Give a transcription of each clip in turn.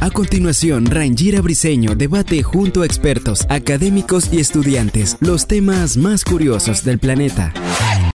A continuación, Rangira Briseño debate junto a expertos, académicos y estudiantes los temas más curiosos del planeta.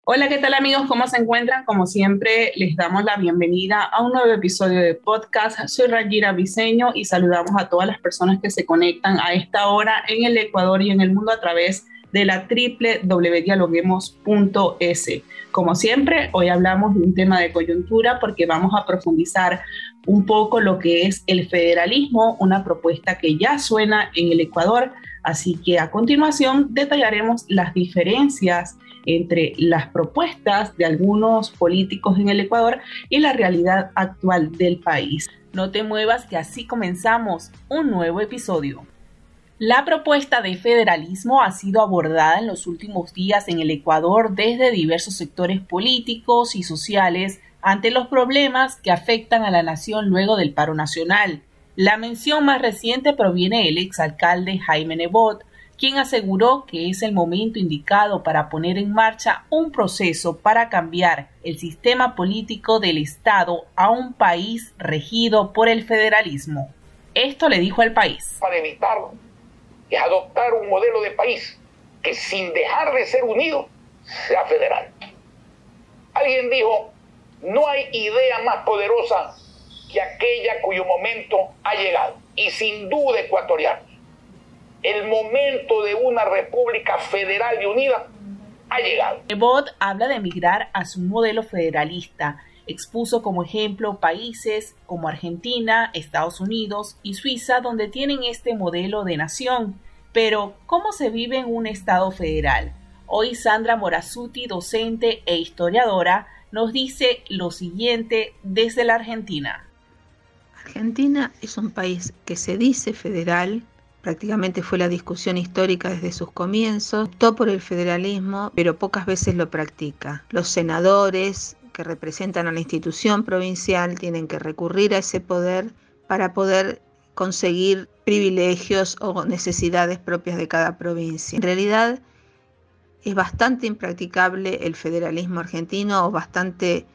Hola, ¿qué tal amigos? ¿Cómo se encuentran? Como siempre, les damos la bienvenida a un nuevo episodio de podcast. Soy Rangira Briseño y saludamos a todas las personas que se conectan a esta hora en el Ecuador y en el mundo a través de la www.dialoguemos.es. Como siempre, hoy hablamos de un tema de coyuntura porque vamos a profundizar un poco lo que es el federalismo, una propuesta que ya suena en el Ecuador. Así que a continuación detallaremos las diferencias entre las propuestas de algunos políticos en el Ecuador y la realidad actual del país. No te muevas que así comenzamos un nuevo episodio. La propuesta de federalismo ha sido abordada en los últimos días en el Ecuador desde diversos sectores políticos y sociales ante los problemas que afectan a la nación luego del paro nacional. La mención más reciente proviene del exalcalde Jaime Nebot, quien aseguró que es el momento indicado para poner en marcha un proceso para cambiar el sistema político del Estado a un país regido por el federalismo. Esto le dijo al país. Para evitarlo es adoptar un modelo de país que sin dejar de ser unido sea federal. Alguien dijo, no hay idea más poderosa que aquella cuyo momento ha llegado, y sin duda ecuatoriano. El momento de una república federal y unida ha llegado. Ebot habla de emigrar a su modelo federalista. Expuso como ejemplo países como Argentina, Estados Unidos y Suiza donde tienen este modelo de nación. Pero, ¿cómo se vive en un Estado federal? Hoy Sandra Morazuti, docente e historiadora, nos dice lo siguiente desde la Argentina. Argentina es un país que se dice federal, prácticamente fue la discusión histórica desde sus comienzos, optó por el federalismo, pero pocas veces lo practica. Los senadores que representan a la institución provincial tienen que recurrir a ese poder para poder conseguir privilegios o necesidades propias de cada provincia. En realidad es bastante impracticable el federalismo argentino o bastante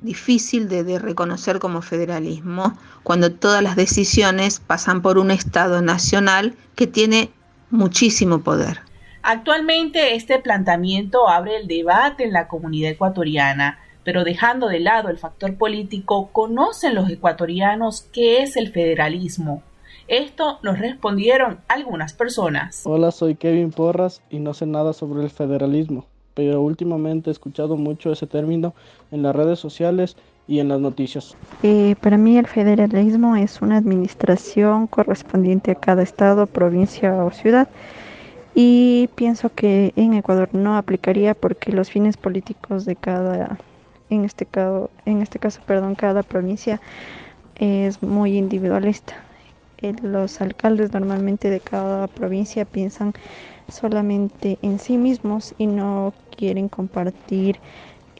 difícil de, reconocer como federalismo cuando todas las decisiones pasan por un Estado nacional que tiene muchísimo poder. Actualmente este planteamiento abre el debate en la comunidad ecuatoriana pero dejando de lado el factor político, ¿conocen los ecuatorianos qué es el federalismo? Esto nos respondieron algunas personas. Hola, soy Kevin Porras y no sé nada sobre el federalismo, pero últimamente he escuchado mucho ese término en las redes sociales y en las noticias. Eh, para mí el federalismo es una administración correspondiente a cada estado, provincia o ciudad y pienso que en Ecuador no aplicaría porque los fines políticos de cada en este caso, en este caso, perdón, cada provincia es muy individualista. los alcaldes normalmente de cada provincia piensan solamente en sí mismos y no quieren compartir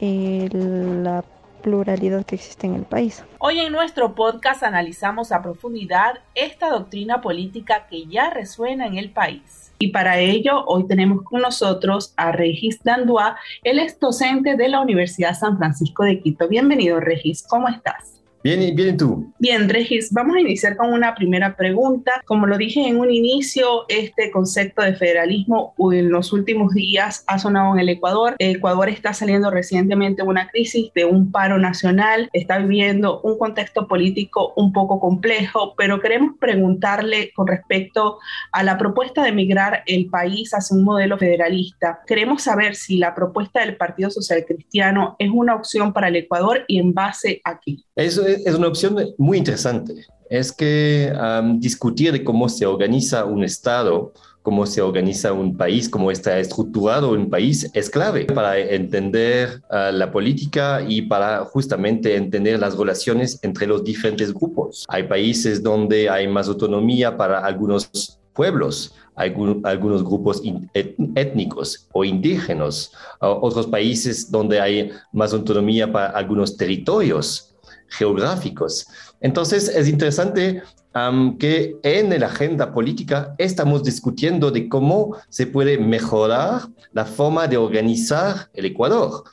eh, la pluralidad que existe en el país. Hoy en nuestro podcast analizamos a profundidad esta doctrina política que ya resuena en el país. Y para ello, hoy tenemos con nosotros a Regis Dandua, él es docente de la Universidad San Francisco de Quito. Bienvenido, Regis, ¿cómo estás? Bien, bien, tú? Bien, Regis, vamos a iniciar con una primera pregunta. Como lo dije en un inicio, este concepto de federalismo en los últimos días ha sonado en el Ecuador. Ecuador está saliendo recientemente de una crisis, de un paro nacional, está viviendo un contexto político un poco complejo, pero queremos preguntarle con respecto a la propuesta de migrar el país hacia un modelo federalista. Queremos saber si la propuesta del Partido Social Cristiano es una opción para el Ecuador y en base a qué. Eso es una opción muy interesante. Es que discutir de cómo se organiza un Estado cómo se organiza un país, cómo está estructurado un país, es clave para entender uh, la política y para justamente entender las relaciones entre los diferentes grupos. Hay países donde hay más autonomía para algunos pueblos, algunos grupos étnicos o indígenas, otros países donde hay más autonomía para algunos territorios geográficos. Entonces es interesante que en la agenda política estamos discutiendo de cómo se puede mejorar la forma de organizar el Ecuador.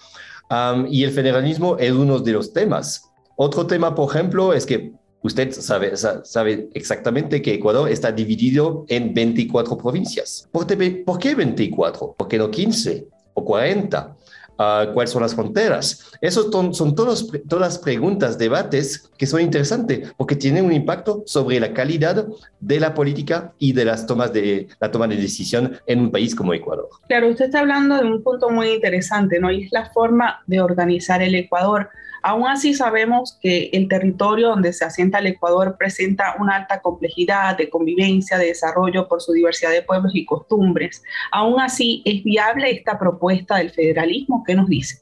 y el federalismo es uno de los temas. Otro tema, por ejemplo, es que usted sabe, sabe exactamente que Ecuador está dividido en 24 provincias. ¿Por, ¿Por qué 24? ¿Por qué no 15 o 40? Uh, cuáles son las fronteras. Esas son, todos, todas preguntas, debates que son interesantes porque tienen un impacto sobre la calidad de la política y de las tomas de la toma de decisión en un país como Ecuador. Claro, usted está hablando de un punto muy interesante, ¿no? Y es la forma de organizar el Ecuador. Aún así sabemos que el territorio donde se asienta el Ecuador presenta una alta complejidad de convivencia, de desarrollo por su diversidad de pueblos y costumbres. Aún así, ¿es viable esta propuesta del federalismo? ¿Qué nos dice?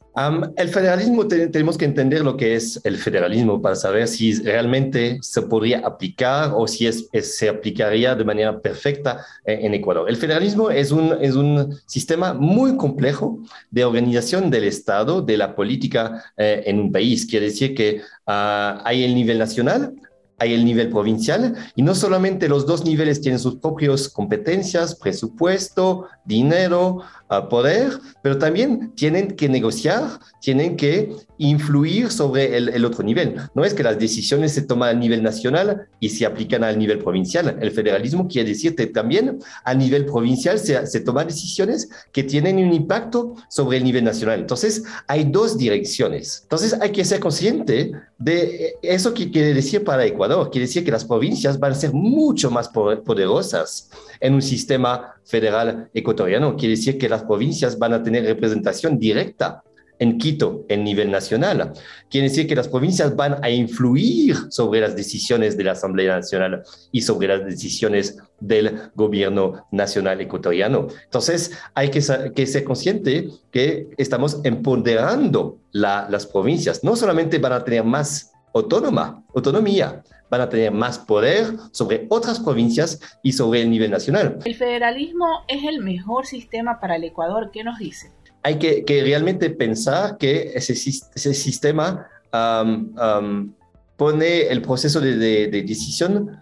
el federalismo tenemos que entender lo que es el federalismo para saber si realmente se podría aplicar o si se aplicaría de manera perfecta eh, en Ecuador. El federalismo es un, es un sistema muy complejo de organización del Estado, de la política eh, en un país. Quiere decir que ah, hay el nivel nacional, hay el nivel provincial y no solamente los dos niveles tienen sus propias competencias, presupuesto, dinero, poder, pero también tienen que negociar, tienen que influir sobre el, otro nivel. No es que las decisiones se toman a nivel nacional y se aplican al nivel provincial. El federalismo quiere decir que también a nivel provincial se, se toman decisiones que tienen un impacto sobre el nivel nacional. Entonces, hay dos direcciones. Entonces, hay que ser consciente de eso que quiere decir para Ecuador. Quiere decir que las provincias van a ser mucho más poderosas en un sistema federal ecuatoriano. Quiere decir que las provincias van a tener representación directa en Quito, en nivel nacional. Quiere decir que las provincias van a influir sobre las decisiones de la Asamblea Nacional y sobre las decisiones del gobierno nacional ecuatoriano. Entonces, hay que, ser consciente que estamos empoderando las provincias. No solamente van a tener más autónoma, autonomía, van a tener más poder sobre otras provincias y sobre el nivel nacional. ¿El federalismo es el mejor sistema para el Ecuador? ¿Qué nos dice? Hay que, realmente pensar que ese, ese sistema pone el proceso de, decisión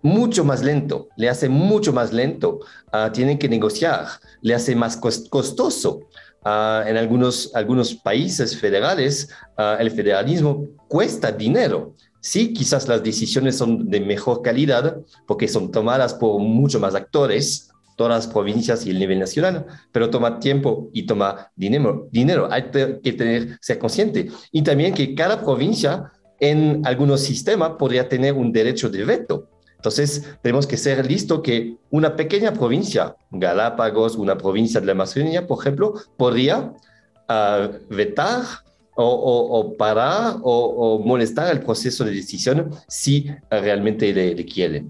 mucho más lento, le hace mucho más lento, uh, tienen que negociar, le hace más costoso. Uh, en algunos, algunos países federales, uh, el federalismo cuesta dinero. Sí, quizás las decisiones son de mejor calidad porque son tomadas por mucho más actores, todas las provincias y el nivel nacional, pero toma tiempo y toma dinero. dinero. Hay que tener, ser consciente. Y también que cada provincia en algunos sistemas podría tener un derecho de veto. Entonces, tenemos que ser listo que una pequeña provincia, Galápagos, una provincia de la Amazonía, por ejemplo, podría uh, vetar o, parar o, molestar el proceso de decisión si realmente le, quiere.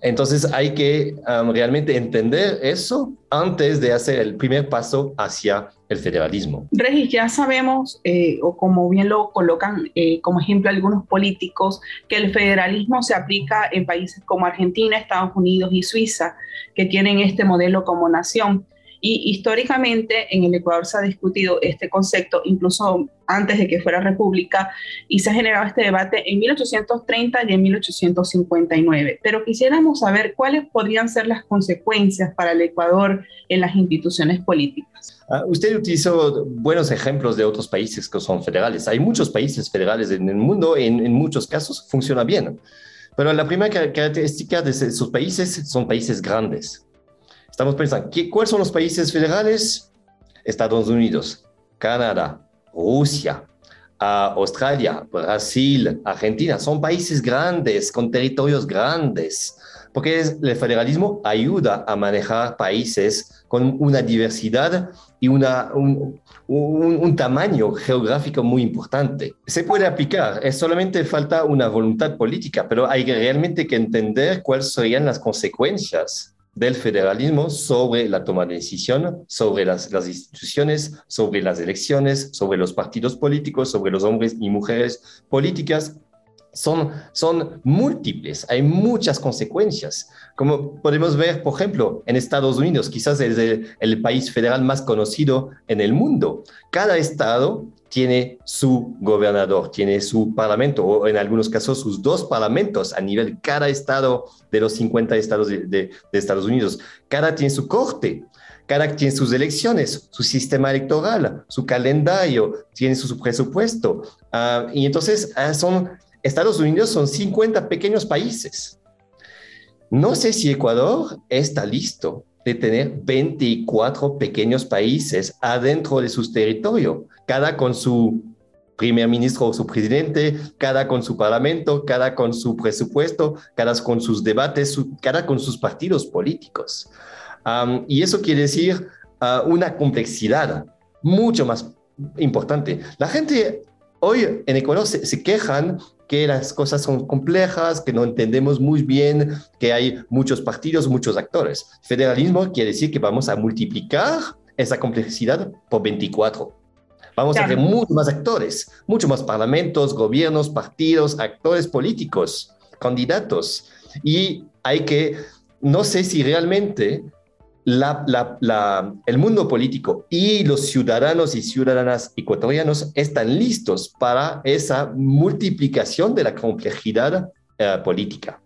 Entonces hay que um, realmente entender eso antes de hacer el primer paso hacia el federalismo. Regis, ya sabemos, eh, o como bien lo colocan eh, como ejemplo algunos políticos, que el federalismo se aplica en países como Argentina, Estados Unidos y Suiza, que tienen este modelo como nación. Y históricamente en el Ecuador se ha discutido este concepto, incluso antes de que fuera república, y se ha generado este debate en 1830 y en 1859. Pero quisiéramos saber cuáles podrían ser las consecuencias para el Ecuador en las instituciones políticas. Uh, usted utilizó buenos ejemplos de otros países que son federales. Hay muchos países federales en el mundo, en, en muchos casos funciona bien. Pero la primera característica de sus países son países grandes Estamos pensando, ¿cuáles son los países federales? Estados Unidos, Canadá, Rusia, Australia, Brasil, Argentina. Son países grandes, con territorios grandes, porque el federalismo ayuda a manejar países con una diversidad y una, un, un, tamaño geográfico muy importante. Se puede aplicar, es solamente falta una voluntad política, pero hay realmente que entender cuáles serían las consecuencias del federalismo sobre la toma de decisión, sobre las, instituciones, sobre las elecciones, sobre los partidos políticos, sobre los hombres y mujeres políticas. Son, son múltiples, hay muchas consecuencias. Como podemos ver, por ejemplo, en Estados Unidos, quizás es el país federal más conocido en el mundo. Cada estado tiene su gobernador, tiene su parlamento, o en algunos casos sus dos parlamentos a nivel cada estado de los 50 estados de, Estados Unidos. Cada tiene su corte, cada tiene sus elecciones, su sistema electoral, su calendario, tiene su, presupuesto. Ah, y entonces ah, son, Estados Unidos son 50 pequeños países. No sé si Ecuador está listo de tener 24 pequeños países adentro de su territorio, cada con su primer ministro o su presidente, cada con su parlamento, cada con su presupuesto, cada con sus debates, cada con sus partidos políticos. y eso quiere decir ah, una complejidad mucho más importante. La gente hoy en Ecuador se quejan que las cosas son complejas, que no entendemos muy bien, que hay muchos partidos, muchos actores. Federalismo quiere decir que vamos a multiplicar esa complejidad por 24. Vamos a tener muchos más actores, muchos más parlamentos, gobiernos, partidos, actores políticos, candidatos. Y hay que, no sé si realmente el mundo político y los ciudadanos y ciudadanas ecuatorianos están listos para esa multiplicación de la complejidad eh, política.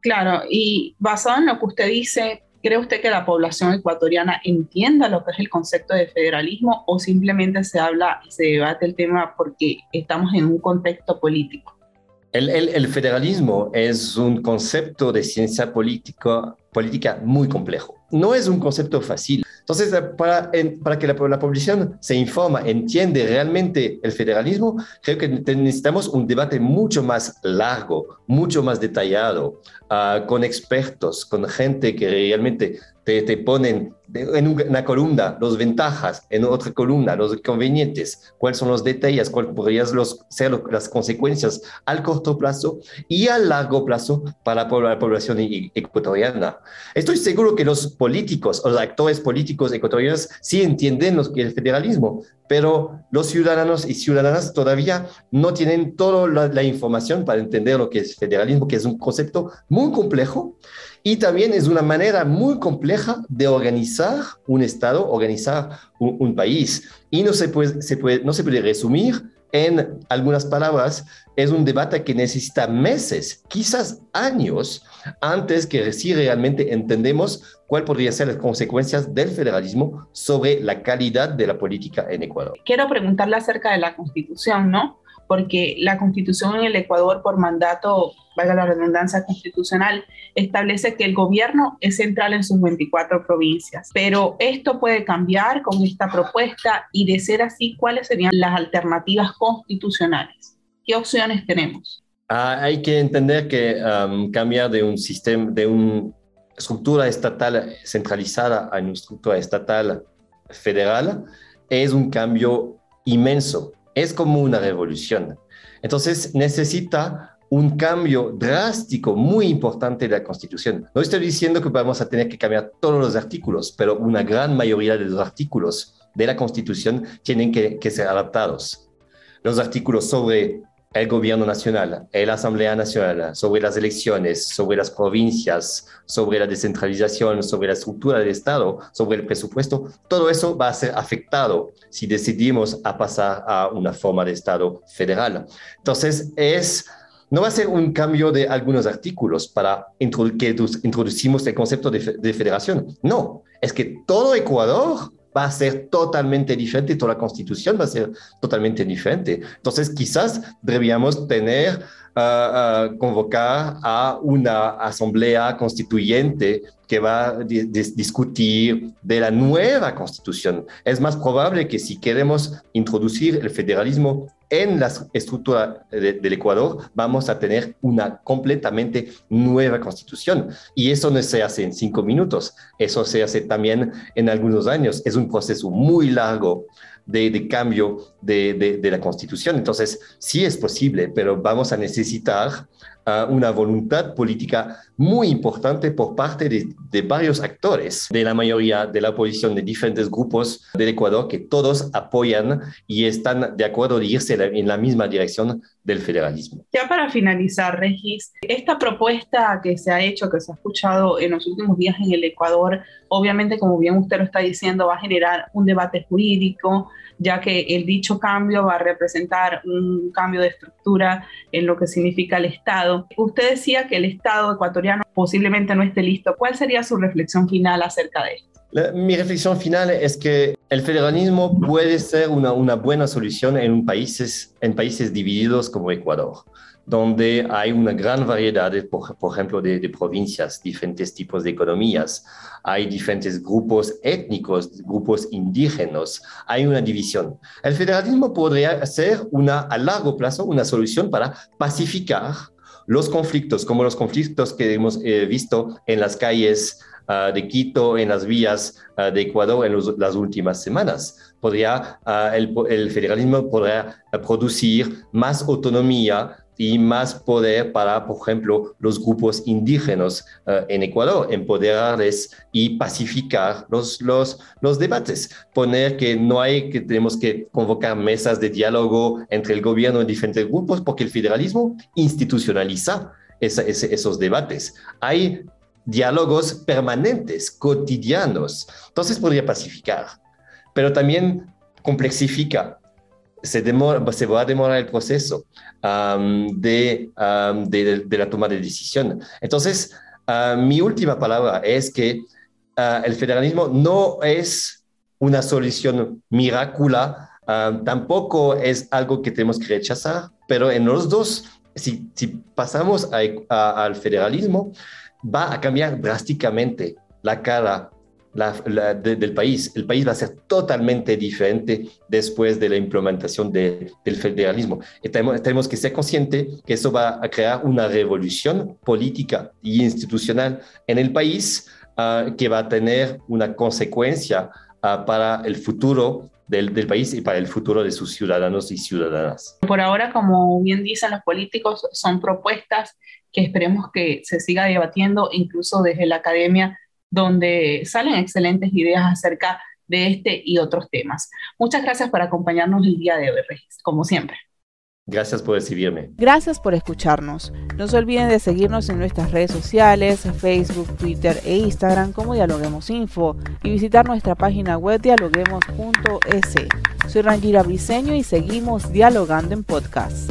Claro, y basado en lo que usted dice, ¿cree usted que la población ecuatoriana entienda lo que es el concepto de federalismo o simplemente se habla y se debate el tema porque estamos en un contexto político? El, federalismo es un concepto de ciencia política, política muy complejo. No es un concepto fácil. Entonces, para, que la, población se informa, entiende realmente el federalismo, creo que necesitamos un debate mucho más largo, mucho más detallado, ah, con expertos, con gente que realmente te, ponen en una columna las ventajas, en otra columna los inconvenientes, cuáles son los detalles, cuáles podrían ser las consecuencias al corto plazo y a largo plazo para la población e-, ecuatoriana. Estoy seguro que los políticos, los actores políticos ecuatorianos sí entienden lo que es el federalismo, pero los ciudadanos y ciudadanas todavía no tienen toda la, la información para entender lo que es federalismo, que es un concepto muy complejo y también es una manera muy compleja de organizar un Estado, organizar un, país. Y no se, puede, no se puede resumir en algunas palabras. Es un debate que necesita meses, quizás años, antes que si realmente entendemos cuál podrían ser las consecuencias del federalismo sobre la calidad de la política en Ecuador. Quiero preguntarle acerca de la constitución, ¿no? Porque la constitución en el Ecuador, por mandato, valga la redundancia constitucional, establece que el gobierno es central en sus 24 provincias. Pero esto puede cambiar con esta propuesta y de ser así, ¿cuáles serían las alternativas constitucionales? ¿Qué opciones tenemos? Ah, hay que entender que um, cambiar de un sistema, de una estructura estatal centralizada a una estructura estatal federal es un cambio inmenso es como una revolución. Entonces necesita un cambio drástico, muy importante de la Constitución. No estoy diciendo que vamos a tener que cambiar todos los artículos, pero una gran mayoría de los artículos de la Constitución tienen que, que ser adaptados. Los artículos sobre el gobierno nacional, la Asamblea Nacional, sobre las elecciones, sobre las provincias, sobre la descentralización, sobre la estructura del Estado, sobre el presupuesto, todo eso va a ser afectado si decidimos a pasar a una forma de Estado federal. Entonces, es, no va a ser un cambio de algunos artículos para que introducimos el concepto de, de federación. No, es que todo Ecuador va a ser totalmente diferente, toda la constitución va a ser totalmente diferente. Entonces, quizás deberíamos tener, uh, convocar a una asamblea constituyente que va a discutir de la nueva constitución. Es más probable que si queremos introducir el federalismo en la estructura del Ecuador vamos a tener una completamente nueva constitución. Y eso no se hace en cinco minutos, eso se hace también en algunos años. Es un proceso muy largo de, cambio de, la constitución. Entonces, sí es posible, pero vamos a necesitar una voluntad política muy importante por parte de, de, varios actores, de la mayoría de la oposición, de diferentes grupos del Ecuador, que todos apoyan y están de acuerdo de irse en la misma dirección del federalismo. Ya para finalizar, Regis, esta propuesta que se ha hecho, que se ha escuchado en los últimos días en el Ecuador, obviamente, como bien usted lo está diciendo, va a generar un debate jurídico, ya que el dicho cambio va a representar un cambio de estructura en lo que significa el Estado. Usted decía que el Estado ecuatoriano posiblemente no esté listo. ¿Cuál sería su reflexión final acerca de esto? mi reflexión final es que el federalismo puede ser una, buena solución en países divididos como Ecuador, donde hay una gran variedad, por, ejemplo, de, provincias, diferentes tipos de economías, hay diferentes grupos étnicos, grupos indígenas, hay una división. El federalismo podría ser una, a largo plazo una solución para pacificar los conflictos, como los conflictos que hemos eh, visto en las calles uh, de Quito, en las vías uh, de Ecuador en las últimas semanas. Podría, el, el, federalismo podría producir más autonomía y más poder para, por ejemplo, los grupos indígenas uh, en Ecuador, empoderarles y pacificar los, los, los debates. Poner que no hay que tenemos que convocar mesas de diálogo entre el gobierno y diferentes grupos, porque el federalismo institucionaliza esa, ese, esos debates. Hay diálogos permanentes, cotidianos. Entonces podría pacificar, pero también complexifica. Se, demora, se va a demorar el proceso de, de, la toma de decisión. Entonces, uh, mi última palabra es que uh, el federalismo no es una solución mirácula, uh, tampoco es algo que tenemos que rechazar, pero en los dos, si, si pasamos al federalismo, va a cambiar drásticamente la cara la, la, de, del país. El país va a ser totalmente diferente después de la implementación de, del federalismo. Y tenemos, tenemos, que ser conscientes que eso va a crear una revolución política y institucional en el país uh, que va a tener una consecuencia uh, para el futuro del, del, país y para el futuro de sus ciudadanos y ciudadanas. Por ahora, como bien dicen los políticos, son propuestas que esperemos que se siga debatiendo incluso desde la academia, donde salen excelentes ideas acerca de este y otros temas. Muchas gracias por acompañarnos el día de hoy, Regis, como siempre. Gracias por recibirme. Gracias por escucharnos. No se olviden de seguirnos en nuestras redes sociales, Facebook, Twitter e Instagram como Dialoguemos Info y visitar nuestra página web dialoguemos.es. Soy Rangira Briseño y seguimos dialogando en podcast.